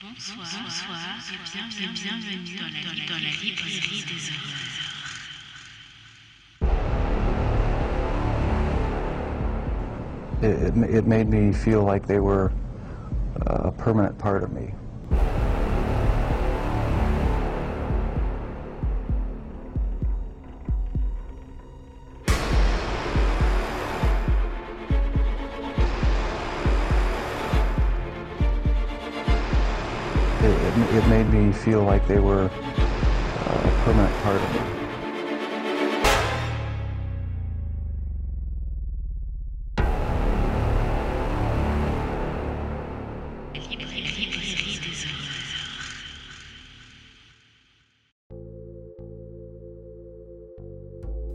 Bonsoir, bonsoir et bienvenue, bienvenue dans, la, dans, la, librairie des horreurs. It, it, it made me feel like they were a permanent part of me. Feel like they were a permanent.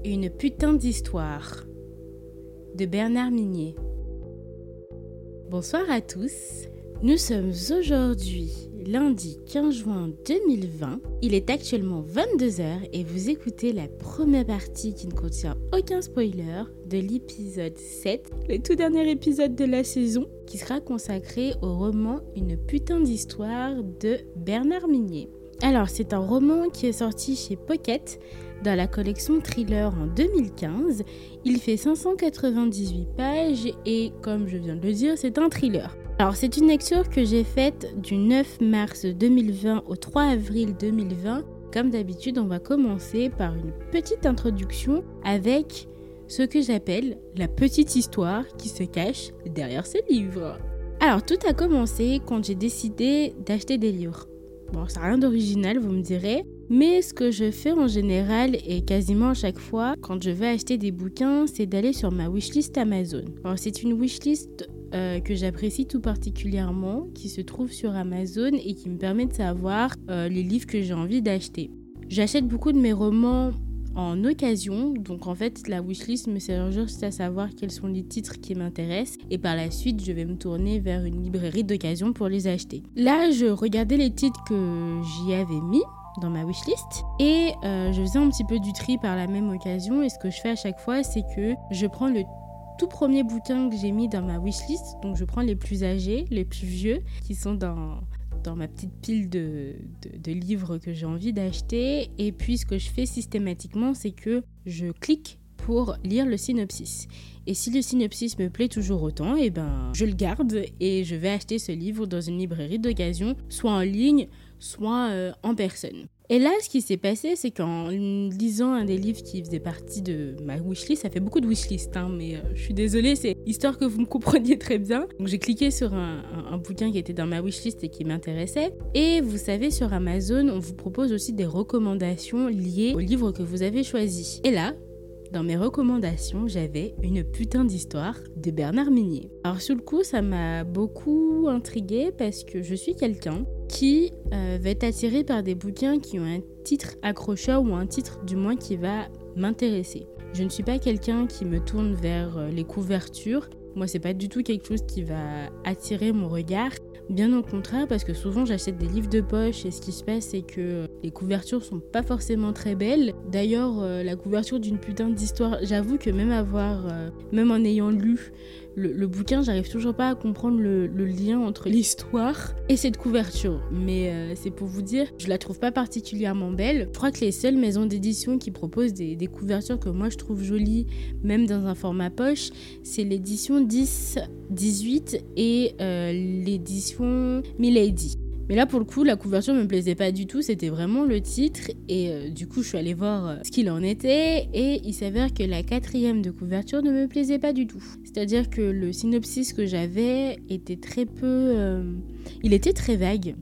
Une putain d'histoire de Bernard Minier. Bonsoir à tous. Nous sommes aujourd'hui lundi 15 juin 2020. Il est actuellement 22h et vous écoutez la première partie qui ne contient aucun spoiler de l'épisode 7, le tout dernier épisode de la saison, qui sera consacré au roman Une putain d'histoire de Bernard Minier. Alors, c'est un roman qui est sorti chez Pocket dans la collection Thriller en 2015. Il fait 598 pages et, comme je viens de le dire, c'est un thriller. Alors, c'est une lecture que j'ai faite du 9 mars 2020 au 3 avril 2020. Comme d'habitude, on va commencer par une petite introduction avec ce que j'appelle la petite histoire qui se cache derrière ce livre. Alors, tout a commencé quand j'ai décidé d'acheter des livres. Bon, ça n'a rien d'original, vous me direz. Mais ce que je fais en général et quasiment à chaque fois quand je vais acheter des bouquins, c'est d'aller sur ma wishlist Amazon. Alors, c'est une wishlist euh, que j'apprécie tout particulièrement, qui se trouve sur Amazon et qui me permet de savoir euh, les livres que j'ai envie d'acheter. J'achète beaucoup de mes romans en occasion, donc en fait la wishlist me sert juste à savoir quels sont les titres qui m'intéressent et par la suite je vais me tourner vers une librairie d'occasion pour les acheter. Là je regardais les titres que j'y avais mis dans ma wishlist et euh, je faisais un petit peu du tri par la même occasion et ce que je fais à chaque fois c'est que je prends le tout premier bouquin que j'ai mis dans ma wishlist, donc je prends les plus âgés, les plus vieux qui sont dans ma petite pile de, livres que j'ai envie d'acheter. Et puis ce que je fais systématiquement, c'est que je clique pour lire le synopsis. Et si le synopsis me plaît toujours autant, et ben je le garde et je vais acheter ce livre dans une librairie d'occasion, soit en ligne, soit euh, en personne. Et là, ce qui s'est passé, c'est qu'en lisant un des livres qui faisait partie de ma wishlist, ça fait beaucoup de wishlist, hein, mais euh, je suis désolée, c'est histoire que vous me compreniez très bien. Donc j'ai cliqué sur un, un, un, bouquin qui était dans ma wishlist et qui m'intéressait. Et vous savez, sur Amazon, on vous propose aussi des recommandations liées au livre que vous avez choisi. Et là, dans mes recommandations, j'avais une putain d'histoire de Bernard Minier. Alors sur le coup, ça m'a beaucoup intriguée parce que je suis quelqu'un qui euh, va être attiré par des bouquins qui ont un titre accrocheur ou un titre du moins qui va m'intéresser. Je ne suis pas quelqu'un qui me tourne vers euh, les couvertures. Moi, c'est pas du tout quelque chose qui va attirer mon regard. Bien au contraire, parce que souvent j'achète des livres de poche et ce qui se passe, c'est que les couvertures sont pas forcément très belles. D'ailleurs, euh, la couverture d'une putain d'histoire, j'avoue que même avoir, euh, même en ayant lu le, bouquin, j'arrive toujours pas à comprendre le, lien entre l'histoire et cette couverture. Mais euh, c'est pour vous dire, je la trouve pas particulièrement belle. Je crois que les seules maisons d'édition qui proposent des, des couvertures que moi je trouve jolies, même dans un format poche, c'est l'édition 10, 18 et euh, l'édition Milady. Mais là, pour le coup, la couverture me plaisait pas du tout. C'était vraiment le titre. Et euh, du coup, je suis allée voir euh, ce qu'il en était. Et il s'avère que la quatrième de couverture ne me plaisait pas du tout. C'est-à-dire que le synopsis que j'avais était très peu. Euh, il était très vague.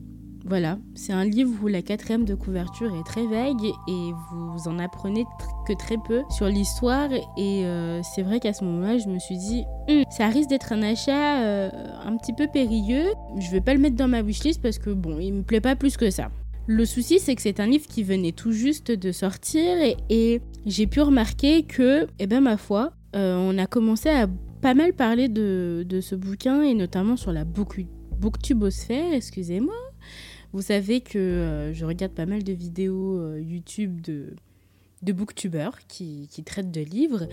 Voilà, c'est un livre où la quatrième de couverture est très vague et vous en apprenez que très peu sur l'histoire. Et euh, c'est vrai qu'à ce moment-là, je me suis dit, hm, ça risque d'être un achat euh, un petit peu périlleux. Je vais pas le mettre dans ma wishlist parce que bon, il me plaît pas plus que ça. Le souci, c'est que c'est un livre qui venait tout juste de sortir et, j'ai pu remarquer que, eh ben ma foi, euh, on a commencé à pas mal parler de, de ce bouquin et notamment sur la book, booktubosphère, excusez-moi. Vous savez que euh, je regarde pas mal de vidéos euh, YouTube de, de booktubeurs qui, qui traitent de livres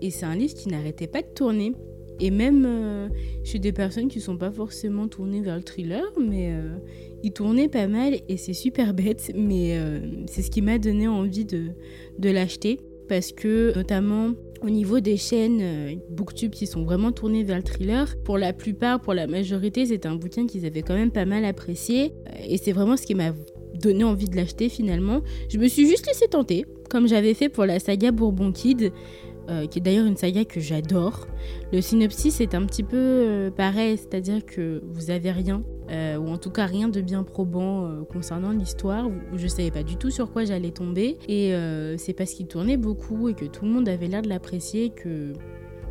et c'est un livre qui n'arrêtait pas de tourner. Et même euh, chez des personnes qui sont pas forcément tournées vers le thriller, mais ils tournaient pas mal et c'est super bête, mais c'est ce qui m'a donné envie de, de l'acheter. Parce que notamment au niveau des chaînes Booktube qui sont vraiment tournées vers le thriller, pour la plupart, pour la majorité, c'est un bouquin qu'ils avaient quand même pas mal apprécié. Et c'est vraiment ce qui m'a donné envie de l'acheter finalement. Je me suis juste laissé tenter, comme j'avais fait pour la saga Bourbon Kid. Euh, qui est d'ailleurs une saga que j'adore. Le synopsis est un petit peu euh, pareil, c'est-à-dire que vous avez rien, euh, ou en tout cas rien de bien probant concernant l'histoire. Je savais pas du tout sur quoi j'allais tomber, et c'est parce qu'il tournait beaucoup et que tout le monde avait l'air de l'apprécier que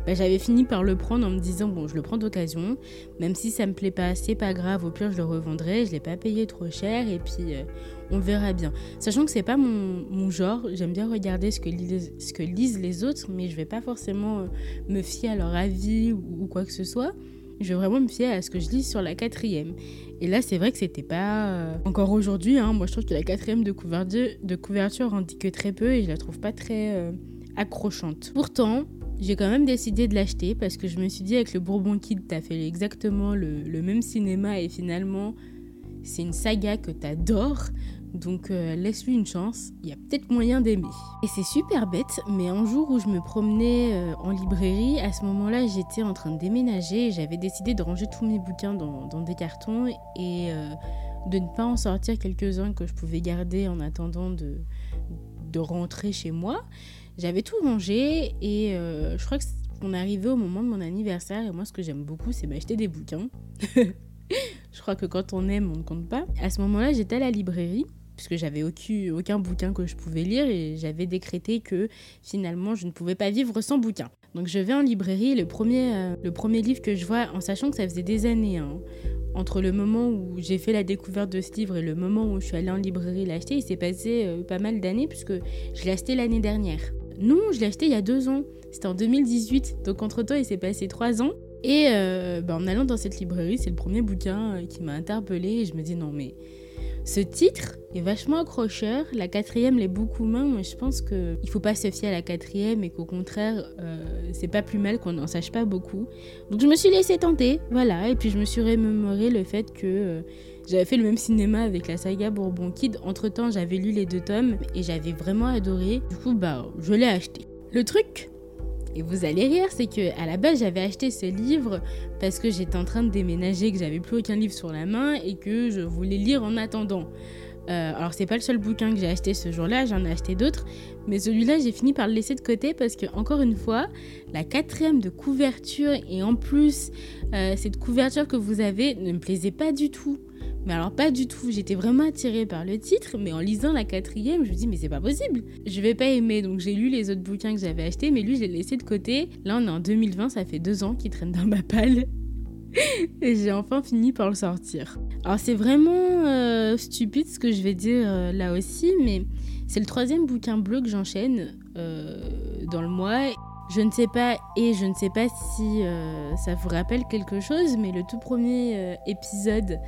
bah, j'avais fini par le prendre en me disant bon je le prends d'occasion même si ça me plaît pas c'est pas grave au pire je le revendrai je l'ai pas payé trop cher et puis euh, on verra bien sachant que c'est pas mon, genre j'aime bien regarder ce que, lisent, ce que lisent les autres mais je vais pas forcément euh, me fier à leur avis ou, quoi que ce soit je vais vraiment me fier à ce que je lis sur la quatrième. Et là, c'est vrai que c'était pas. Euh, encore aujourd'hui, hein, moi je trouve que la quatrième de couverture, de couverture en dit que très peu et je la trouve pas très accrochante. Pourtant, j'ai quand même décidé de l'acheter parce que je me suis dit avec le Bourbon Kid, t'as fait exactement le, même cinéma et finalement c'est une saga que t'adores. Donc euh, laisse-lui une chance, il y a peut-être moyen d'aimer. Et c'est super bête, mais un jour où je me promenais euh, en librairie, à ce moment-là j'étais en train de déménager et j'avais décidé de ranger tous mes bouquins dans, des cartons et euh, de ne pas en sortir quelques-uns que je pouvais garder en attendant de, de rentrer chez moi. J'avais tout rangé et euh, je crois qu'on arrivé au moment de mon anniversaire et moi ce que j'aime beaucoup c'est m'acheter des bouquins. je crois que quand on aime on ne compte pas. À ce moment-là j'étais à la librairie puisque j'avais aucun, aucun bouquin que je pouvais lire et j'avais décrété que finalement je ne pouvais pas vivre sans bouquin. Donc je vais en librairie, le premier, euh, le premier livre que je vois, en sachant que ça faisait des années, hein, entre le moment où j'ai fait la découverte de ce livre et le moment où je suis allée en librairie l'acheter, il s'est passé euh, pas mal d'années puisque je l'ai acheté l'année dernière. Non, je l'ai acheté il y a deux ans. C'était en 2018. Donc entre-temps, il s'est passé trois ans. Et euh, bah, en allant dans cette librairie, c'est le premier bouquin euh, qui m'a interpellée. Et je me dis, non, mais ce titre est vachement accrocheur. La quatrième l'est beaucoup moins. Moi, je pense qu'il ne faut pas se fier à la quatrième et qu'au contraire, euh, c'est pas plus mal qu'on n'en sache pas beaucoup. Donc je me suis laissé tenter. Voilà. Et puis je me suis remémoré le fait que. J'avais fait le même cinéma avec la saga Bourbon Kid. Entre temps, j'avais lu les deux tomes et j'avais vraiment adoré. Du coup, bah, je l'ai acheté. Le truc, et vous allez rire, c'est que à la base, j'avais acheté ce livre parce que j'étais en train de déménager, que j'avais plus aucun livre sur la main et que je voulais lire en attendant. Euh, alors c'est pas le seul bouquin que j'ai acheté ce jour-là, j'en ai acheté d'autres, mais celui-là j'ai fini par le laisser de côté parce que encore une fois, la quatrième de couverture et en plus euh, cette couverture que vous avez ne me plaisait pas du tout. Mais alors pas du tout, j'étais vraiment attirée par le titre, mais en lisant la quatrième, je me dis mais c'est pas possible, je vais pas aimer. Donc j'ai lu les autres bouquins que j'avais achetés, mais lui je l'ai laissé de côté. Là on est en 2020, ça fait deux ans qu'il traîne dans ma palle. Et j'ai enfin fini par le sortir. Alors c'est vraiment euh, stupide ce que je vais dire euh, là aussi, mais c'est le troisième bouquin bleu que j'enchaîne euh, dans le mois. Je ne sais pas, et je ne sais pas si ça vous rappelle quelque chose, mais le tout premier épisode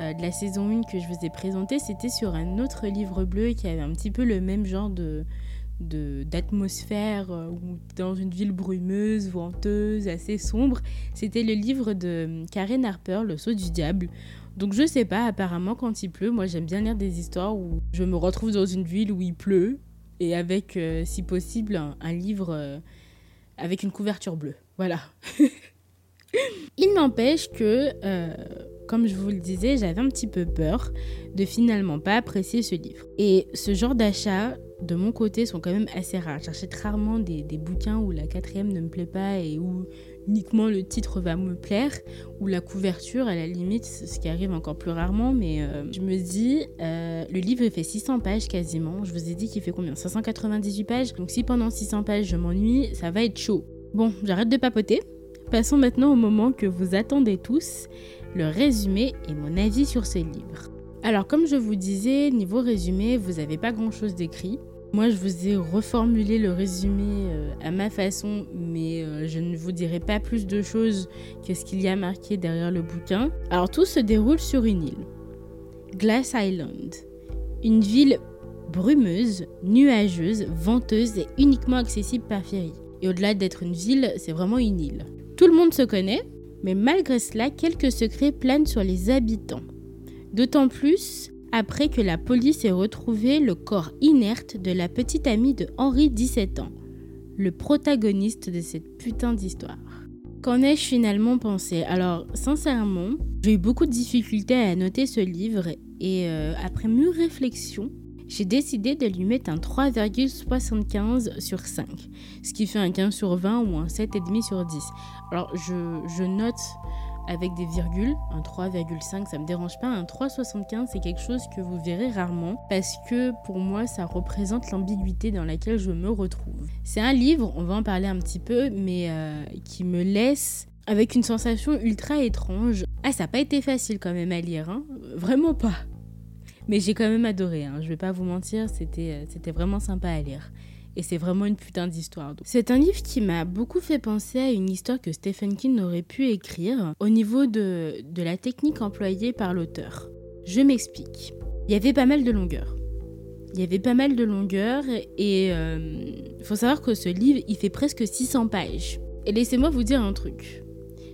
euh, de la saison 1 que je vous ai présenté, c'était sur un autre livre bleu qui avait un petit peu le même genre de d'atmosphère euh, dans une ville brumeuse, venteuse, assez sombre. C'était le livre de Karen Harper, Le saut du diable. Donc je sais pas, apparemment quand il pleut, moi j'aime bien lire des histoires où je me retrouve dans une ville où il pleut et avec, euh, si possible, un, livre avec une couverture bleue. Voilà. il n'empêche que comme je vous le disais, j'avais un petit peu peur de finalement pas apprécier ce livre. Et ce genre d'achat, de mon côté, sont quand même assez rares. J'achète rarement des, bouquins où la quatrième ne me plaît pas et où uniquement le titre va me plaire, ou la couverture, à la limite, ce qui arrive encore plus rarement, mais euh, je me dis, euh, le livre fait 600 pages quasiment, je vous ai dit qu'il fait combien? 598 pages, donc si pendant 600 pages je m'ennuie, ça va être chaud. Bon, j'arrête de papoter, passons maintenant au moment que vous attendez tous, le résumé et mon avis sur ce livre. Alors comme je vous disais, niveau résumé, vous n'avez pas grand-chose d'écrit. Moi, je vous ai reformulé le résumé euh, à ma façon, mais euh, je ne vous dirai pas plus de choses que ce qu'il y a marqué derrière le bouquin. Alors, tout se déroule sur une île, Glass Island, une ville brumeuse, nuageuse, venteuse et uniquement accessible par ferry. Et au-delà d'être une ville, c'est vraiment une île. Tout le monde se connaît, mais malgré cela, quelques secrets planent sur les habitants. D'autant plus après que la police ait retrouvé le corps inerte de la petite amie de Henri, 17 ans, le protagoniste de cette putain d'histoire. Qu'en ai-je finalement pensé? Alors, sincèrement, j'ai eu beaucoup de difficultés à noter ce livre et euh, après mûre réflexion, j'ai décidé de lui mettre un 3,75 sur 5, ce qui fait un 15 sur 20 ou un 7,5 sur 10. Alors, je, note avec des virgules, un 3,5 ça me dérange pas, un 3,75 c'est quelque chose que vous verrez rarement parce que pour moi ça représente l'ambiguïté dans laquelle je me retrouve. C'est un livre, on va en parler un petit peu, mais euh, qui me laisse avec une sensation ultra étrange. Ah ça n'a pas été facile quand même à lire, hein vraiment pas. Mais j'ai quand même adoré, hein. je vais pas vous mentir, c'était euh, vraiment sympa à lire. Et c'est vraiment une putain d'histoire. C'est un livre qui m'a beaucoup fait penser à une histoire que Stephen King aurait pu écrire au niveau de, de la technique employée par l'auteur. Je m'explique. Il y avait pas mal de longueurs. Il y avait pas mal de longueurs et il euh, faut savoir que ce livre, il fait presque 600 pages. Et laissez-moi vous dire un truc.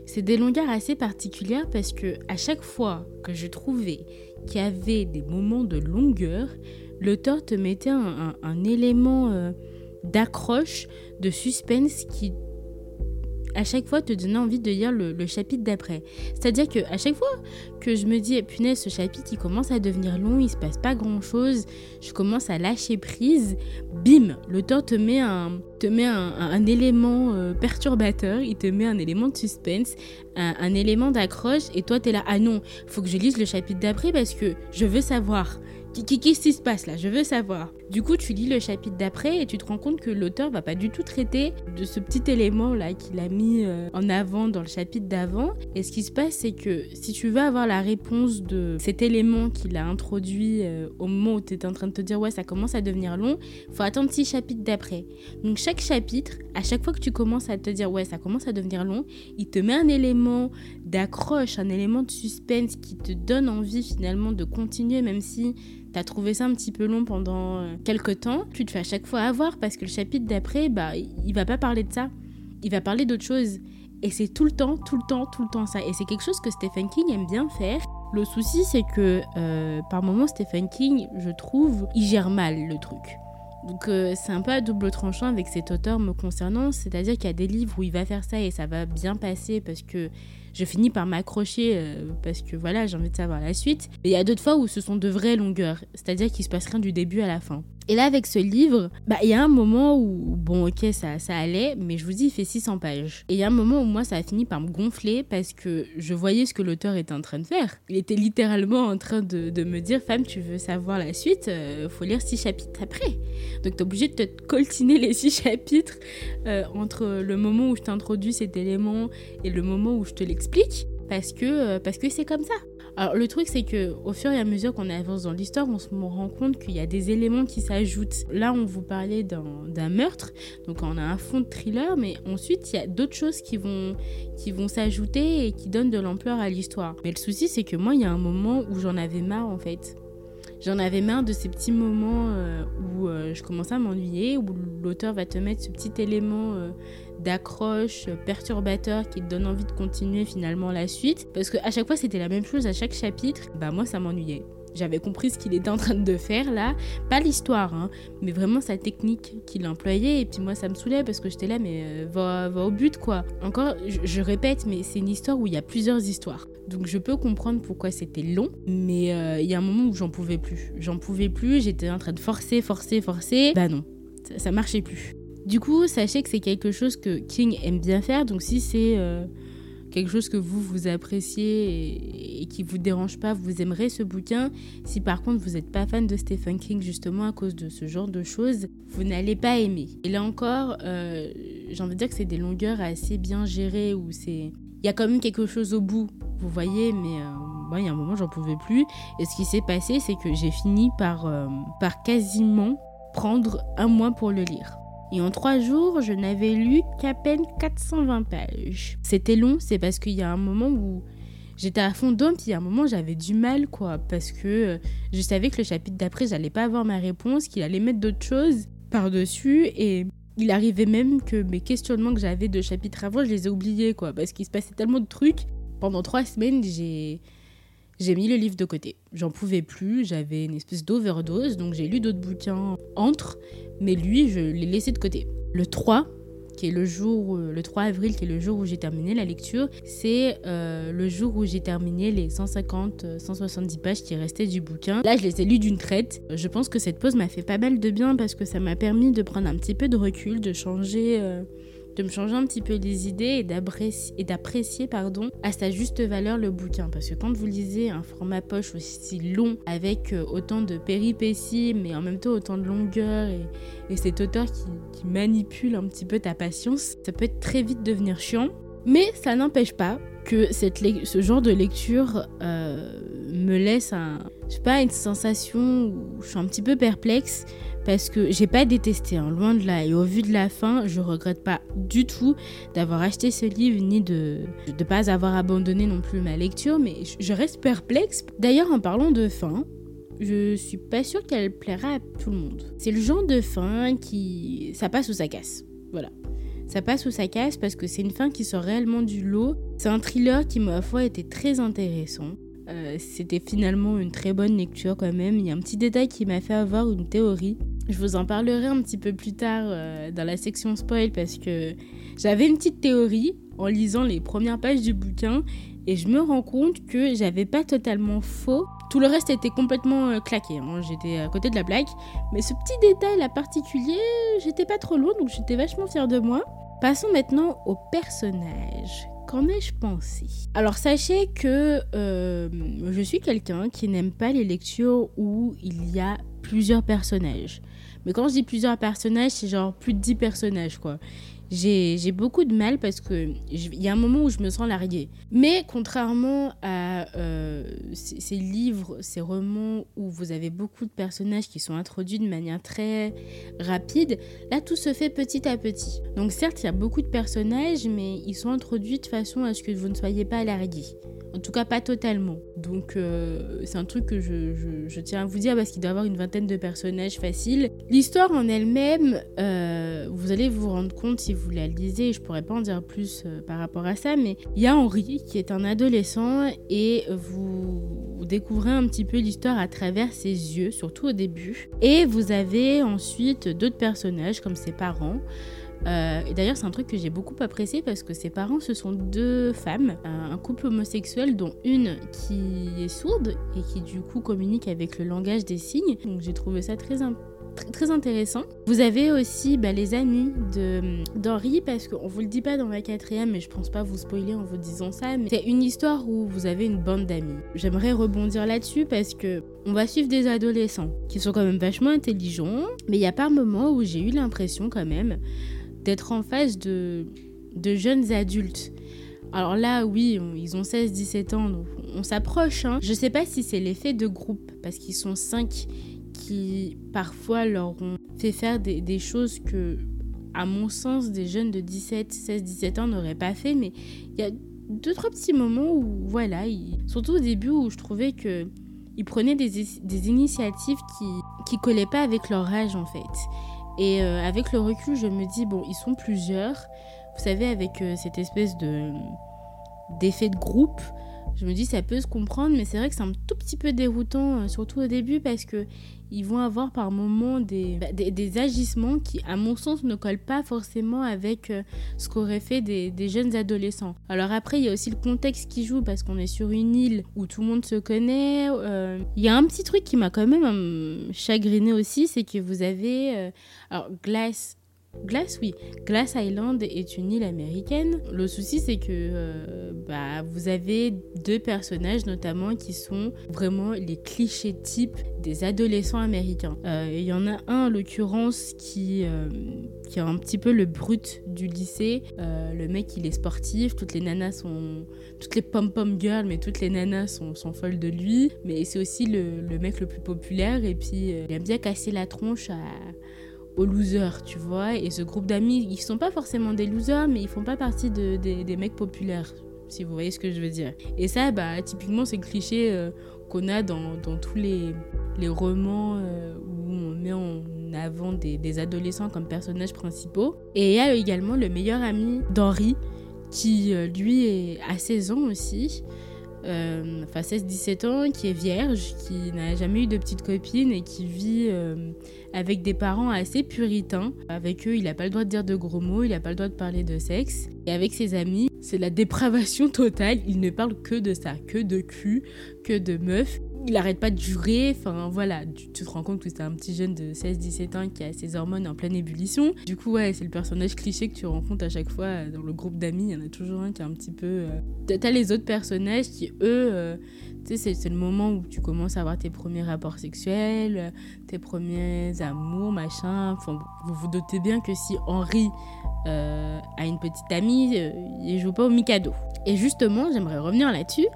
C'est des longueurs assez particulières parce que à chaque fois que je trouvais qu'il y avait des moments de longueur, l'auteur te mettait un, élément euh, d'accroche, de suspense qui à chaque fois te donnait envie de lire le, chapitre d'après. C'est-à-dire que à chaque fois que je me dis eh, punaise ce chapitre il commence à devenir long, il se passe pas grand-chose, je commence à lâcher prise, bim, l'auteur te met un te met un, élément euh, perturbateur, il te met un élément de suspense, un, un élément d'accroche et toi tu es là ah non, faut que je lise le chapitre d'après parce que je veux savoir. Qu'est-ce qui se passe là? Je veux savoir. Du coup, tu lis le chapitre d'après et tu te rends compte que l'auteur va pas du tout traiter de ce petit élément là qu'il a mis euh, en avant dans le chapitre d'avant. Et ce qui se passe, c'est que si tu veux avoir la réponse de cet élément qu'il a introduit euh, au moment où tu es en train de te dire ouais, ça commence à devenir long, faut attendre six chapitres d'après. Donc chaque chapitre, à chaque fois que tu commences à te dire ouais, ça commence à devenir long, il te met un élément d'accroche, un élément de suspense qui te donne envie finalement de continuer même si t'as trouvé ça un petit peu long pendant euh, quelques temps, tu te fais à chaque fois avoir parce que le chapitre d'après, bah, il va pas parler de ça. Il va parler d'autre chose. Et c'est tout le temps, tout le temps, tout le temps ça. Et c'est quelque chose que Stephen King aime bien faire. Le souci, c'est que euh, par moments, Stephen King, je trouve, il gère mal le truc. Donc euh, c'est un peu à double tranchant avec cet auteur me concernant, c'est-à-dire qu'il y a des livres où il va faire ça et ça va bien passer parce que je finis par m'accrocher euh, parce que voilà, j'ai envie de savoir la suite. Et il y a d'autres fois où ce sont de vraies longueurs, c'est-à-dire qu'il se passe rien du début à la fin. Et là, avec ce livre, bah, il y a un moment où, bon, ok, ça, ça allait, mais je vous dis, il fait 600 pages. Et il y a un moment où moi, ça a fini par me gonfler parce que je voyais ce que l'auteur était en train de faire. Il était littéralement en train de, me dire, femme, tu veux savoir la suite, euh, faut lire six chapitres après. Donc, t'es obligé de te coltiner les six chapitres euh, entre le moment où je t'introduis cet élément et le moment où je te l'explique parce que euh, parce que c'est comme ça. Alors le truc c'est que au fur et à mesure qu'on avance dans l'histoire, on se rend compte qu'il y a des éléments qui s'ajoutent. Là, on vous parlait d'un meurtre, donc on a un fond de thriller, mais ensuite il y a d'autres choses qui vont qui vont s'ajouter et qui donnent de l'ampleur à l'histoire. Mais le souci c'est que moi, il y a un moment où j'en avais marre en fait. J'en avais marre de ces petits moments euh, où euh, je commençais à m'ennuyer, où l'auteur va te mettre ce petit élément d'accroche perturbateur qui te donne envie de continuer finalement la suite. Parce qu'à chaque fois c'était la même chose à chaque chapitre, bah moi ça m'ennuyait. J'avais compris ce qu'il était en train de faire là, pas l'histoire, hein, mais vraiment sa technique qu'il employait. Et puis moi, ça me saoulait parce que j'étais là, mais euh, va, va, au but quoi. Encore, je, répète, mais c'est une histoire où il y a plusieurs histoires. Donc je peux comprendre pourquoi c'était long, mais euh, il y a un moment où j'en pouvais plus. J'en pouvais plus, j'étais en train de forcer, forcer, forcer. Bah non, ça, marchait plus. Du coup, sachez que c'est quelque chose que King aime bien faire. Donc si c'est euh, quelque chose que vous vous appréciez et, qui vous dérange pas, vous aimerez ce bouquin. Si par contre vous n'êtes pas fan de Stephen King justement à cause de ce genre de choses, vous n'allez pas aimer. Et là encore, euh, j'ai envie de dire que c'est des longueurs assez bien gérées où c'est il y a quand même quelque chose au bout, vous voyez, mais euh, il y a un moment j'en pouvais plus. Et ce qui s'est passé, c'est que j'ai fini par, par quasiment prendre un mois pour le lire. Et en trois jours, je n'avais lu qu'à peine 420 pages. C'était long, c'est parce qu'il y a un moment où j'étais à fond dedans, puis il y a un moment j'avais du mal, quoi, parce que euh, je savais que le chapitre d'après, j'allais pas avoir ma réponse, qu'il allait mettre d'autres choses par-dessus, et il arrivait même que mes questionnements que j'avais de chapitre avant, je les ai oubliés, quoi, parce qu'il se passait tellement de trucs. Pendant trois semaines, j'ai mis le livre de côté. J'en pouvais plus, j'avais une espèce d'overdose, donc j'ai lu d'autres bouquins entre, mais lui, je l'ai laissé de côté. Le 3, qui est le jour, le 3 avril, qui est le jour où j'ai terminé la lecture, c'est euh, le jour où j'ai terminé les 150, 170 pages qui restaient du bouquin. Là, je les ai lus d'une traite. Je pense que cette pause m'a fait pas mal de bien parce que ça m'a permis de prendre un petit peu de recul, de changer. Euh, de me changer un petit peu les idées et d'apprécier pardon, à sa juste valeur le bouquin. Parce que quand vous lisez un format poche aussi long, avec euh, autant de péripéties, mais en même temps autant de longueur, et, cet auteur qui, manipule un petit peu ta patience, ça peut être très vite devenir chiant. Mais ça n'empêche pas que ce genre de lecture euh, me laisse un, pas, une sensation où je suis un petit peu perplexe parce que j'ai pas détesté, hein, loin de là. Et au vu de la fin, je regrette pas du tout d'avoir acheté ce livre ni de ne pas avoir abandonné non plus ma lecture, mais je reste perplexe. D'ailleurs, en parlant de fin, je suis pas sûre qu'elle plaira à tout le monde. C'est le genre de fin qui. ça passe ou ça casse. Voilà. Ça passe ou ça casse parce que c'est une fin qui sort réellement du lot. C'est un thriller qui, ma foi, était très intéressant. Euh, c'était finalement une très bonne lecture quand même. Il y a un petit détail qui m'a fait avoir une théorie. Je vous en parlerai un petit peu plus tard euh, dans la section spoil parce que j'avais une petite théorie en lisant les premières pages du bouquin et je me rends compte que j'avais pas totalement faux. Tout le reste était complètement euh, claqué. Hein. J'étais à côté de la blague. Mais ce petit détail là particulier, j'étais pas trop loin donc j'étais vachement fière de moi. Passons maintenant au personnage. Qu'en ai-je pensé? Alors sachez que euh, je suis quelqu'un qui n'aime pas les lectures où il y a plusieurs personnages. Mais quand je dis plusieurs personnages, c'est genre plus de 10 personnages, quoi j'ai beaucoup de mal parce que il y a un moment où je me sens larguée. Mais contrairement à euh, ces, livres, ces romans où vous avez beaucoup de personnages qui sont introduits de manière très rapide, là tout se fait petit à petit. Donc certes, il y a beaucoup de personnages, mais ils sont introduits de façon à ce que vous ne soyez pas largué. En tout cas, pas totalement. Donc, euh, c'est un truc que je, tiens à vous dire parce qu'il doit y avoir une vingtaine de personnages faciles. L'histoire en elle-même, euh, vous allez vous rendre compte si vous la lisez, je pourrais pas en dire plus euh, par rapport à ça, mais il y a Henri qui est un adolescent et vous découvrez un petit peu l'histoire à travers ses yeux, surtout au début. Et vous avez ensuite d'autres personnages comme ses parents. Euh, et d'ailleurs, c'est un truc que j'ai beaucoup apprécié parce que ses parents, ce sont deux femmes, un couple homosexuel, dont une qui est sourde et qui du coup communique avec le langage des signes. Donc j'ai trouvé ça très, très, intéressant. Vous avez aussi bah, les amis d'Henri, parce qu'on vous le dit pas dans la quatrième, mais je pense pas vous spoiler en vous disant ça, mais c'est une histoire où vous avez une bande d'amis. J'aimerais rebondir là-dessus parce que on va suivre des adolescents qui sont quand même vachement intelligents, mais il y a pas un moment où j'ai eu l'impression quand même d'être en face de, de jeunes adultes. Alors là, oui, ils ont 16-17 ans, donc on s'approche. Hein. Je sais pas si c'est l'effet de groupe, parce qu'ils sont 5 qui parfois leur ont fait faire des, choses que, à mon sens, des jeunes de 17, 16, 17 ans n'auraient pas fait. Mais il y a deux, trois petits moments où, voilà, surtout au début où je trouvais que ils prenaient des, des initiatives qui, qui collaient pas avec leur âge en fait. Et euh, avec le recul, je me dis, bon, ils sont plusieurs. Vous savez, avec euh, cette espèce de d'effet de groupe, je me dis ça peut se comprendre, mais c'est vrai que c'est un tout petit peu déroutant, euh, surtout au début, parce que ils vont avoir par moments des, bah, des, agissements qui, à mon sens, ne collent pas forcément avec euh, ce qu'auraient fait des, des, jeunes adolescents. Alors après, il y a aussi le contexte qui joue parce qu'on est sur une île où tout le monde se connaît. Euh, il y a un petit truc qui m'a quand même hum, chagriné aussi, c'est que vous avez... Alors, Glass Glass, oui. Glass Island est une île américaine. Le souci, c'est que euh, bah, vous avez deux personnages, notamment, qui sont vraiment les clichés types des adolescents américains. Euh, il y en a un, en l'occurrence, qui, euh, qui a un petit peu le brut du lycée. le mec, il est sportif. Toutes les nanas sont. Toutes les pom-pom girls, mais toutes les nanas sont, sont folles de lui. Mais c'est aussi le, le, mec le plus populaire. Et puis, il aime bien casser la tronche à losers, tu vois. Et ce groupe d'amis, ils sont pas forcément des losers, mais ils font pas partie de, des mecs populaires, si vous voyez ce que je veux dire. Et ça, bah, typiquement, c'est le cliché euh, qu'on a dans, dans, tous les, les romans euh, où on met en avant des, des adolescents comme personnages principaux. Et il y a également le meilleur ami d'Henri, qui euh, lui est à 16 ans aussi, euh, enfin 16-17 ans, qui est vierge, qui n'a jamais eu de petite copine et qui vit euh, avec des parents assez puritains. Avec eux, il n'a pas le droit de dire de gros mots, il n'a pas le droit de parler de sexe. Et avec ses amis, c'est la dépravation totale, il ne parle que de ça, que de cul, que de meufs il arrête pas de jurer. Enfin, voilà, tu, te rends compte que c'est un petit jeune de 16-17 ans qui a ses hormones en pleine ébullition. Du coup, ouais, c'est le personnage cliché que tu rencontres à chaque fois dans le groupe d'amis. Il y en a toujours un qui est un petit peu. Euh, t'as les autres personnages qui, eux, euh, c'est le moment où tu commences à avoir tes premiers rapports sexuels, tes premiers amours, machin. Enfin, vous vous doutez bien que si Henri euh, a une petite amie, il joue pas au Mikado. Et justement, j'aimerais revenir là-dessus,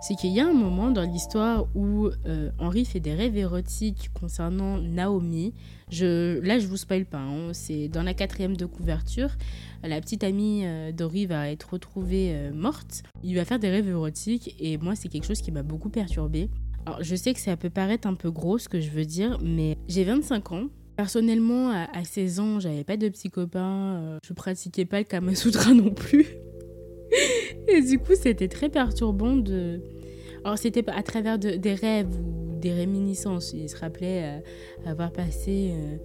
c'est qu'il y a un moment dans l'histoire où euh, Henri fait des rêves érotiques concernant Naomi. Je, là, je vous spoil pas, hein. c'est dans la quatrième de couverture. La petite amie euh, d'Henri va être retrouvée euh, morte. Il va faire des rêves érotiques et moi, c'est quelque chose qui m'a beaucoup perturbée. Alors, je sais que ça peut paraître un peu gros ce que je veux dire, mais j'ai 25 ans. Personnellement, à, 16 ans, j'avais pas de petits copains, je pratiquais pas le Kama Sutra non plus. Et du coup, c'était très perturbant de. Alors, c'était à travers des rêves ou des réminiscences. Il se rappelait euh, avoir passé euh,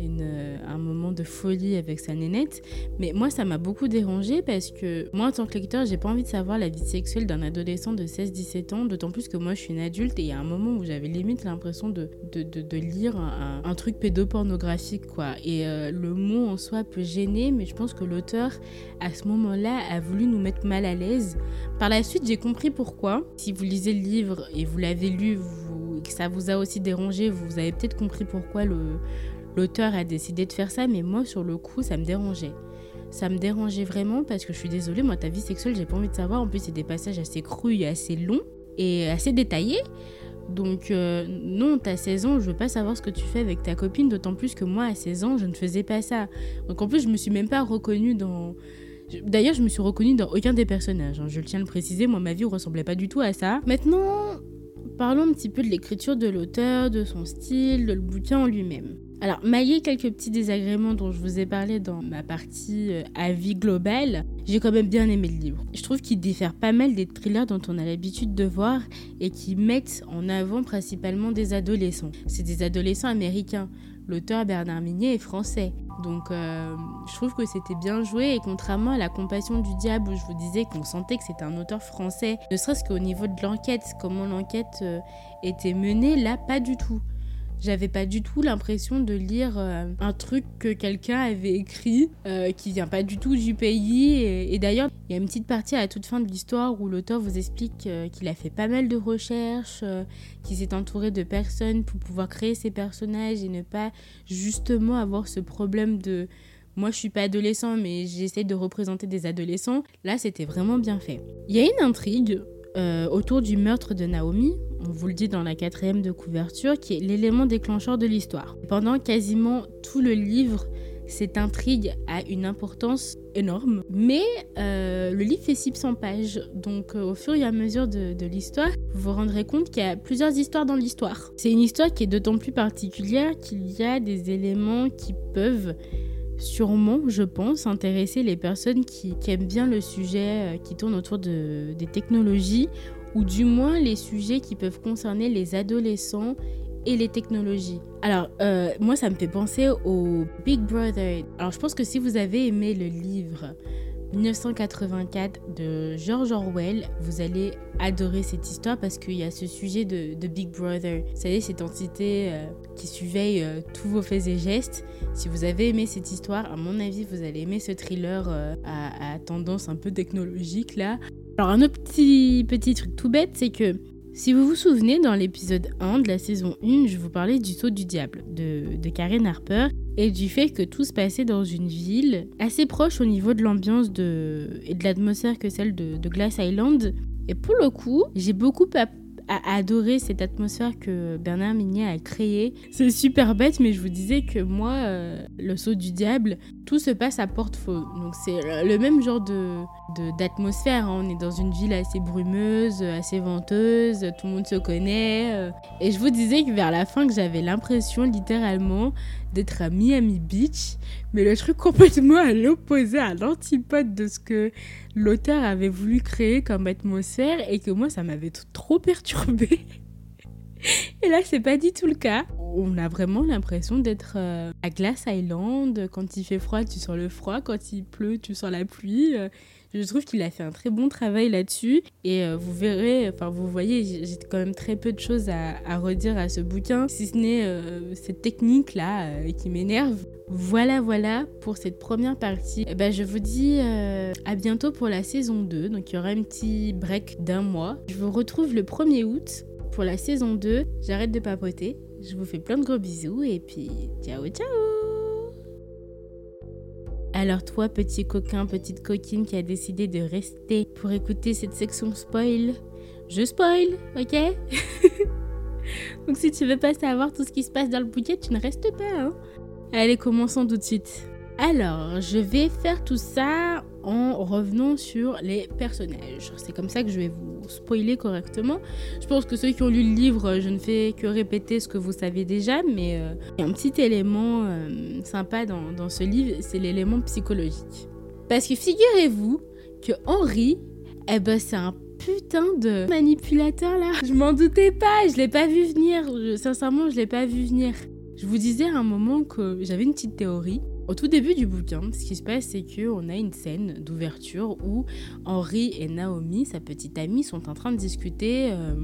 euh, un moment de folie avec sa nénette. Mais moi, ça m'a beaucoup dérangé parce que moi, en tant que lecteur, j'ai pas envie de savoir la vie sexuelle d'un adolescent de 16-17 ans, d'autant plus que moi, je suis une adulte et il y a un moment où j'avais limite l'impression de, de, de, lire un, truc pédopornographique, quoi. Et euh, le mot en soi peut gêner, mais je pense que l'auteur, à ce moment-là, a voulu nous mettre mal à l'aise. Par la suite, j'ai compris pourquoi. Si vous lisez le livre et vous l'avez lu, et que ça vous a aussi dérangé, vous avez peut-être compris pourquoi le l'auteur a décidé de faire ça, mais moi, sur le coup, ça me dérangeait. Ça me dérangeait vraiment parce que je suis désolée, moi, ta vie sexuelle, j'ai pas envie de savoir. En plus, c'est des passages assez crus et assez longs et assez détaillés. Donc, euh, non, t'as 16 ans, je veux pas savoir ce que tu fais avec ta copine, d'autant plus que moi, à 16 ans, je ne faisais pas ça. Donc, en plus, je me suis même pas reconnue dans. D'ailleurs, je me suis reconnue dans aucun des personnages. Hein. Je le tiens à le préciser, moi, ma vie ressemblait pas du tout à ça. Maintenant, parlons un petit peu de l'écriture de l'auteur, de son style, de le bouquin en lui-même. Alors, malgré quelques petits désagréments dont je vous ai parlé dans ma partie euh, avis global, j'ai quand même bien aimé le livre. Je trouve qu'il diffère pas mal des thrillers dont on a l'habitude de voir et qui mettent en avant principalement des adolescents. C'est des adolescents américains. L'auteur Bernard Minier est français. Donc euh, je trouve que c'était bien joué et contrairement à La Compassion du Diable où je vous disais qu'on sentait que c'était un auteur français, ne serait-ce qu'au niveau de l'enquête, comment l'enquête euh, était menée, là pas du tout. J'avais pas du tout l'impression de lire euh, un truc que quelqu'un avait écrit euh, qui vient pas du tout du pays. Et, d'ailleurs, il y a une petite partie à la toute fin de l'histoire où l'auteur vous explique euh, qu'il a fait pas mal de recherches, qu'il s'est entouré de personnes pour pouvoir créer ses personnages et ne pas justement avoir ce problème de moi je suis pas adolescent mais j'essaie de représenter des adolescents. Là c'était vraiment bien fait. Il y a une intrigue euh, autour du meurtre de Naomi, on vous le dit dans la quatrième de couverture, qui est l'élément déclencheur de l'histoire. Pendant quasiment tout le livre, cette intrigue a une importance énorme, mais euh, le livre fait 600 pages, donc euh, au fur et à mesure de, de l'histoire, vous vous rendrez compte qu'il y a plusieurs histoires dans l'histoire. C'est une histoire qui est d'autant plus particulière qu'il y a des éléments qui peuvent sûrement, je pense, intéresser les personnes qui, aiment bien le sujet euh, qui tourne autour de, des technologies, ou du moins les sujets qui peuvent concerner les adolescents et les technologies. Alors, euh, moi, ça me fait penser au Big Brother. Alors, je pense que si vous avez aimé le livre 1984 de George Orwell. Vous allez adorer cette histoire parce qu'il y a ce sujet de, Big Brother. Vous savez, cette entité euh, qui surveille euh, tous vos faits et gestes. Si vous avez aimé cette histoire, à mon avis, vous allez aimer ce thriller euh, à, tendance un peu technologique là. Alors un autre petit, petit truc tout bête, c'est que si vous vous souvenez, dans l'épisode 1 de la saison 1, je vous parlais du saut du diable de Karen Harper et du fait que tout se passait dans une ville assez proche au niveau de l'ambiance de, et de l'atmosphère que celle de, Glass Island. Et pour le coup, j'ai beaucoup adoré cette atmosphère que Bernard Minier a créée. C'est super bête, mais je vous disais que moi, euh, le saut du diable, tout se passe à Porte-Faux. Donc c'est le même genre de d'atmosphère. hein. On est dans une ville assez brumeuse, assez venteuse, tout le monde se connaît. euh. Et je vous disais que vers la fin, que j'avais l'impression littéralement d'être à Miami Beach, mais le truc complètement à l'opposé, à l'antipode de ce que l'auteur avait voulu créer comme atmosphère et que moi, ça m'avait trop perturbé. Et là, c'est pas du tout le cas. On a vraiment l'impression d'être euh, à Glass Island. Quand il fait froid, tu sens le froid. Quand il pleut, tu sens la pluie. Euh, Je trouve qu'il a fait un très bon travail là-dessus. Et euh, vous verrez, enfin, vous voyez, j'ai quand même très peu de choses à, redire à ce bouquin, si ce n'est cette technique-là qui m'énerve. Voilà, voilà pour cette première partie. Eh ben, je vous dis à bientôt pour la saison 2. Donc, il y aura un petit break d'un mois. Je vous retrouve le 1er août pour la saison 2. J'arrête de papoter. Je vous fais plein de gros bisous et puis ciao ciao Alors toi petit coquin, petite coquine qui a décidé de rester pour écouter cette section spoil, je spoil, ok? Donc si tu veux pas savoir tout ce qui se passe dans le bouquet, tu ne restes pas. Hein Allez, commençons tout de suite. Alors, je vais faire tout ça en revenant sur les personnages. C'est comme ça que je vais vous spoiler correctement. Je pense que ceux qui ont lu le livre, je ne fais que répéter ce que vous savez déjà, mais euh, il y a un petit élément euh, sympa dans, dans ce livre, c'est l'élément psychologique. Parce que figurez-vous que Henri, eh ben, c'est un putain de manipulateur là. Je m'en doutais pas, je l'ai pas vu venir. Je- sincèrement, je l'ai pas vu venir. Je vous disais à un moment que j'avais une petite théorie. Au tout début du bouquin, ce qui se passe, c'est qu'on a une scène d'ouverture où Henri et Naomi, sa petite amie, sont en train de discuter euh,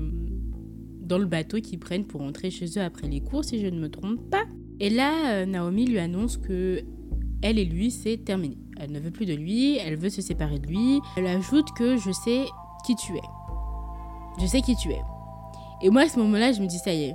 dans le bateau qu'ils prennent pour rentrer chez eux après les cours, si je ne me trompe pas. Et là, euh, Naomi lui annonce que elle et lui, c'est terminé. Elle ne veut plus de lui, elle veut se séparer de lui. Elle ajoute que je sais qui tu es. Je sais qui tu es. Et moi, à ce moment-là, je me dis, ça y est.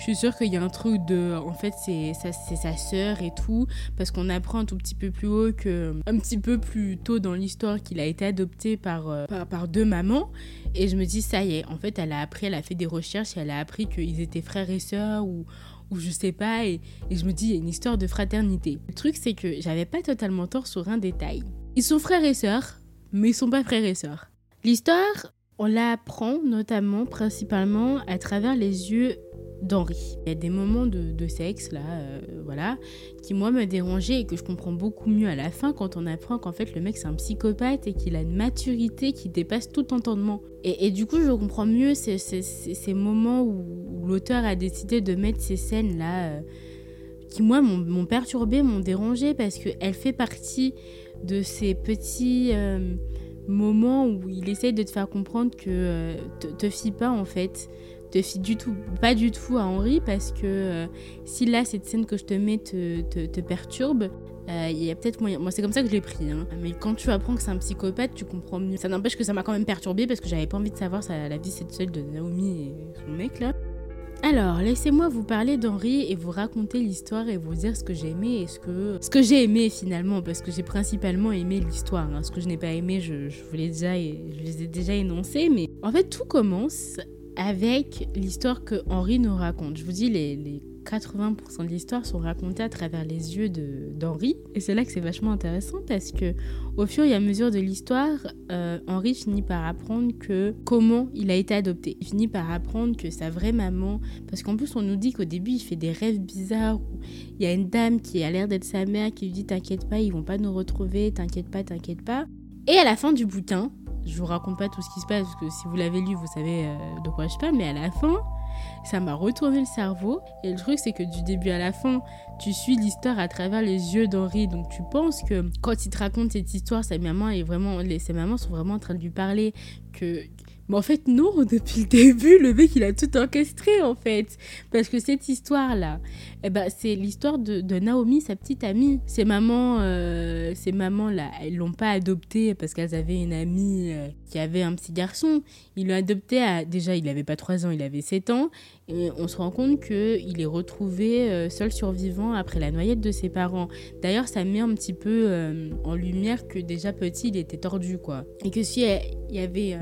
Je suis sûre qu'il y a un truc de. En fait, c'est sa, sœur et tout. Parce qu'on apprend un tout petit peu plus haut que. Un petit peu plus tôt dans l'histoire qu'il a été adopté par, euh, par, par deux mamans. Et je me dis, ça y est. En fait, elle a appris, elle a fait des recherches et elle a appris qu'ils étaient frères et sœurs ou, ou je sais pas. Et, je me dis, il y a une histoire de fraternité. Le truc, c'est que j'avais pas totalement tort sur un détail. Ils sont frères et sœurs, mais ils sont pas frères et sœurs. L'histoire, on la apprend notamment, principalement, à travers les yeux d'Henri. Il y a des moments de, sexe, là, euh, voilà, qui moi me dérangeaient et que je comprends beaucoup mieux à la fin quand on apprend qu'en fait le mec c'est un psychopathe et qu'il a une maturité qui dépasse tout entendement. Et, du coup, je comprends mieux ces, moments où, l'auteur a décidé de mettre ces scènes-là euh, qui, moi, m'ont perturbé, m'ont dérangé parce qu'elle fait partie de ces petits euh, moments où il essaye de te faire comprendre que te, te fie pas en fait te fie du tout, pas du tout à Henri parce que euh, si là cette scène que je te mets te, te, perturbe, euh, il y a peut-être moyen. Moi c'est comme ça que je l'ai pris. hein. Mais quand tu apprends que c'est un psychopathe, tu comprends mieux. Ça n'empêche que ça m'a quand même perturbé parce que j'avais pas envie de savoir ça, la vie cette seule de Naomi et son mec là. Alors, laissez-moi vous parler d'Henri et vous raconter l'histoire et vous dire ce que j'ai aimé et ce que, ce que j'ai aimé finalement, parce que j'ai principalement aimé l'histoire. hein. Ce que je n'ai pas aimé, je, je vous l'ai déjà, je les ai déjà énoncés, mais en fait, tout commence avec l'histoire que Henri nous raconte. Je vous dis, les, les 80% de l'histoire sont racontées à travers les yeux d'Henri. Et c'est là que c'est vachement intéressant parce que au fur et à mesure de l'histoire, euh, Henri finit par apprendre que comment il a été adopté. Il finit par apprendre que sa vraie maman, parce qu'en plus on nous dit qu'au début il fait des rêves bizarres où il y a une dame qui a l'air d'être sa mère qui lui dit t'inquiète pas, ils vont pas nous retrouver, t'inquiète pas, t'inquiète pas. Et à la fin du bouquin, je vous raconte pas tout ce qui se passe parce que si vous l'avez lu, vous savez euh, de quoi je parle, mais à la fin, ça m'a retourné le cerveau. Et le truc, c'est que du début à la fin, tu suis l'histoire à travers les yeux d'Henri. Donc tu penses que quand il te raconte cette histoire, sa maman est vraiment, ses mamans sont vraiment en train de lui parler que. Mais en fait, non, depuis le début, le mec, il a tout orchestré, en fait. Parce que cette histoire-là, eh ben, c'est l'histoire de, de Naomi, sa petite amie. Ses mamans, euh, ses mamans, là, elles l'ont pas adoptée parce qu'elles avaient une amie euh, qui avait un petit garçon. Ils l'ont adopté à... Déjà, il avait pas 3 ans, il avait 7 ans. Et on se rend compte qu'il est retrouvé euh, seul survivant après la noyade de ses parents. D'ailleurs, ça met un petit peu euh, en lumière que déjà petit, il était tordu, quoi. Et que si il y avait...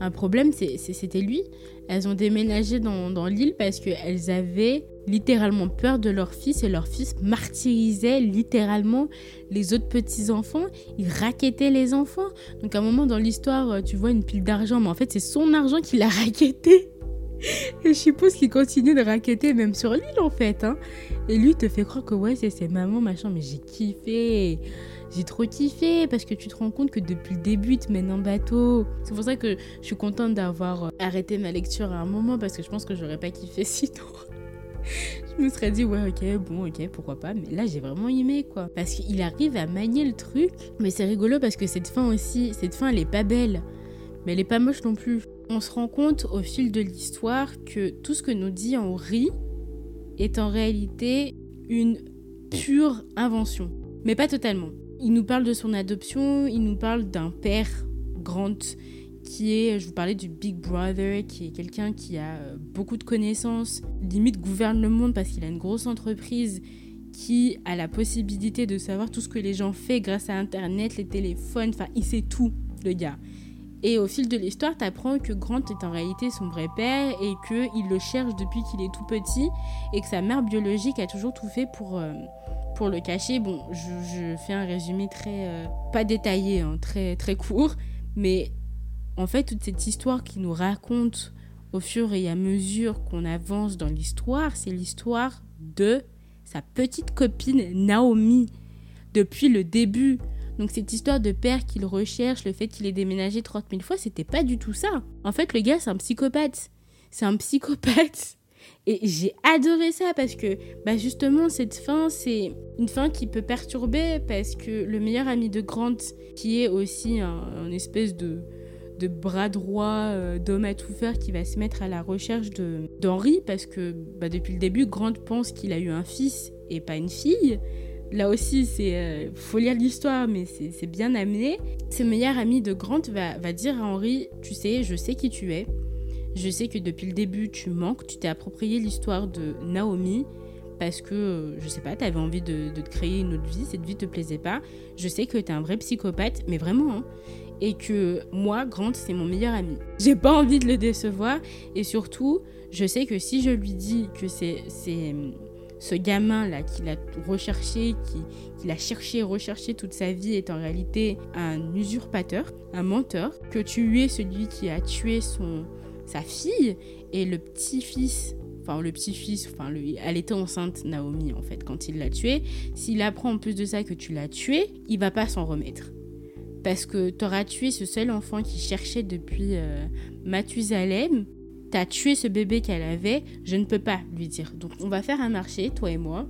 Un problème, c'était lui. Elles ont déménagé dans, l'île parce qu'elles avaient littéralement peur de leur fils et leur fils martyrisait littéralement les autres petits-enfants. Il raquettait les enfants. Donc à un moment dans l'histoire, tu vois une pile d'argent, mais en fait c'est son argent qu'il a raquetté. Et je suppose qu'il continue de raqueter même sur l'île en fait. Hein. Et lui te fait croire que ouais c'est maman machin, mais j'ai kiffé. J'ai trop kiffé parce que tu te rends compte que depuis le début, il te mène en bateau. C'est pour ça que je suis contente d'avoir euh, arrêté ma lecture à un moment parce que je pense que j'aurais pas kiffé sinon. je me serais dit, ouais, ok, bon, ok, pourquoi pas. Mais là, j'ai vraiment aimé, quoi. Parce qu'il arrive à manier le truc. Mais c'est rigolo parce que cette fin aussi, cette fin, elle est pas belle. Mais elle est pas moche non plus. On se rend compte au fil de l'histoire que tout ce que nous dit Henri est en réalité une pure invention. Mais pas totalement. Il nous parle de son adoption, il nous parle d'un père, Grant, qui est, je vous parlais du Big Brother, qui est quelqu'un qui a euh, beaucoup de connaissances, limite gouverne le monde parce qu'il a une grosse entreprise qui a la possibilité de savoir tout ce que les gens font grâce à Internet, les téléphones, enfin, il sait tout, le gars. Et au fil de l'histoire, tu apprends que Grant est en réalité son vrai père et qu'il le cherche depuis qu'il est tout petit et que sa mère biologique a toujours tout fait pour, euh, pour le cacher. Bon, je, fais un résumé très, euh, pas détaillé, hein, très, très court, mais en fait, toute cette histoire qui nous raconte au fur et à mesure qu'on avance dans l'histoire, c'est l'histoire de sa petite copine Naomi depuis le début. Donc cette histoire de père qu'il recherche, le fait qu'il ait déménagé 30 000 fois, c'était pas du tout ça. En fait, le gars, c'est un psychopathe. C'est un psychopathe. Et j'ai adoré ça parce que bah justement cette fin c'est une fin qui peut perturber parce que le meilleur ami de Grant qui est aussi un espèce de de bras droit euh, d'homme à tout faire qui va se mettre à la recherche d'Henri parce que bah, depuis le début, Grant pense qu'il a eu un fils et pas une fille. Là aussi, c'est euh, faut lire l'histoire, mais c'est bien amené. Ce meilleur ami de Grant va, dire à Henri Tu sais, je sais qui tu es. Je sais que depuis le début, tu manques. Tu t'es approprié l'histoire de Naomi parce que, euh, je sais pas, tu avais envie de, te créer une autre vie, cette vie te plaisait pas. Je sais que tu es un vrai psychopathe, mais vraiment. Hein et que moi, Grant, c'est mon meilleur ami. J'ai pas envie de le décevoir et surtout, je sais que si je lui dis que c'est ce gamin-là qu'il a recherché, qu'il a cherché recherché toute sa vie est en réalité un usurpateur, un menteur, que tu es celui qui a tué son, sa fille et le petit-fils enfin le petit-fils, enfin elle était enceinte Naomi en fait quand il l'a tué. S'il apprend en plus de ça que tu l'as tué, il va pas s'en remettre parce que tu auras tué ce seul enfant qui cherchait depuis euh, Mathusalem. Tu as tué ce bébé qu'elle avait, je ne peux pas lui dire. Donc on va faire un marché, toi et moi.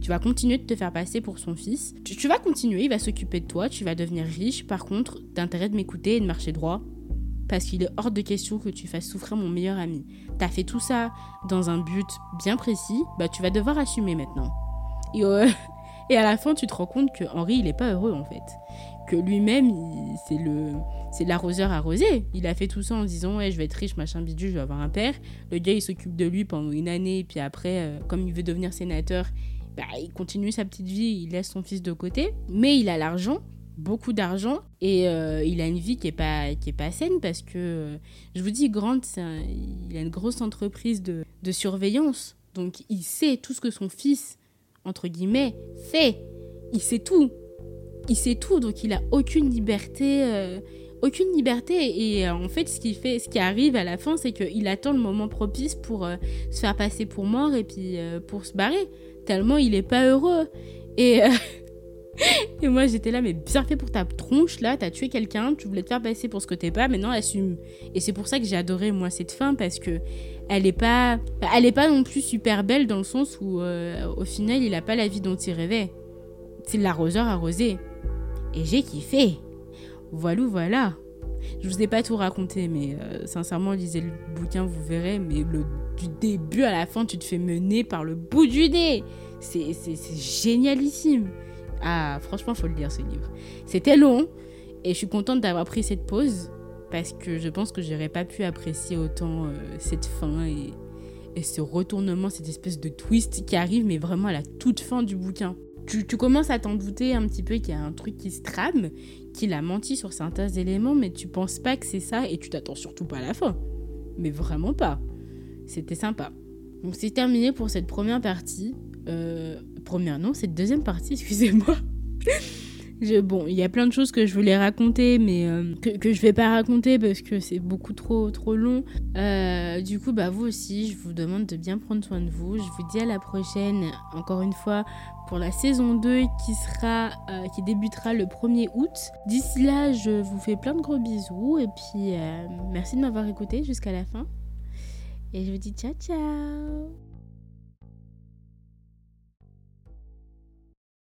Tu vas continuer de te faire passer pour son fils. Tu, vas continuer, il va s'occuper de toi, tu vas devenir riche. Par contre, d'intérêt de m'écouter et de marcher droit. Parce qu'il est hors de question que tu fasses souffrir mon meilleur ami. T'as fait tout ça dans un but bien précis, bah tu vas devoir assumer maintenant. Et, euh, et à la fin, tu te rends compte que Henri, il est pas heureux en fait que lui-même, c'est le c'est l'arroseur arrosé. Il a fait tout ça en disant ouais je vais être riche machin bidule, je vais avoir un père. Le gars il s'occupe de lui pendant une année puis après euh, comme il veut devenir sénateur, bah, il continue sa petite vie, il laisse son fils de côté, mais il a l'argent beaucoup d'argent et euh, il a une vie qui est pas pas saine parce que euh, je vous dis Grant il a une grosse entreprise de, de surveillance donc il sait tout ce que son fils entre guillemets fait il sait tout il sait tout, donc il a aucune liberté, aucune liberté. Et euh, en fait, ce qui fait, ce qui arrive à la fin, c'est qu'il attend le moment propice pour euh, se faire passer pour mort et puis pour se barrer. Tellement il est pas heureux. Et et moi j'étais là, mais bien fait pour ta tronche là, t'as tué quelqu'un, tu voulais te faire passer pour ce que t'es pas, maintenant assume. Et c'est pour ça que j'ai adoré moi cette fin parce que elle est pas, elle est pas non plus super belle dans le sens où au final il a pas la vie dont il rêvait. C'est l'arroseur arrosé. Et j'ai kiffé. Voilà, voilà. Je vous ai pas tout raconté, mais euh, sincèrement, lisez le bouquin, vous verrez. Mais le, du début à la fin, tu te fais mener par le bout du nez. C'est génialissime. Ah, franchement, faut le lire ce livre. C'était long et je suis contente d'avoir pris cette pause parce que je pense que j'aurais pas pu apprécier autant euh, cette fin et, et ce retournement, cette espèce de twist qui arrive, mais vraiment à la toute fin du bouquin. Tu, commences à t'en douter un petit peu qu'il y a un truc qui se trame, qu'il a menti sur certains éléments, mais tu penses pas que c'est ça et tu t'attends surtout pas à la fin. Mais vraiment pas. C'était sympa. Donc c'est terminé pour cette première partie. Euh, première non, cette deuxième partie, excusez-moi. Bon, il y a plein de choses que je voulais raconter, mais euh, que, que je vais pas raconter parce que c'est beaucoup trop trop long. Euh, du coup, bah vous aussi, je vous demande de bien prendre soin de vous. Je vous dis à la prochaine, encore une fois, pour la saison 2 qui sera, euh, qui débutera le 1er août. D'ici là, je vous fais plein de gros bisous et puis euh, merci de m'avoir écouté jusqu'à la fin. Et je vous dis ciao ciao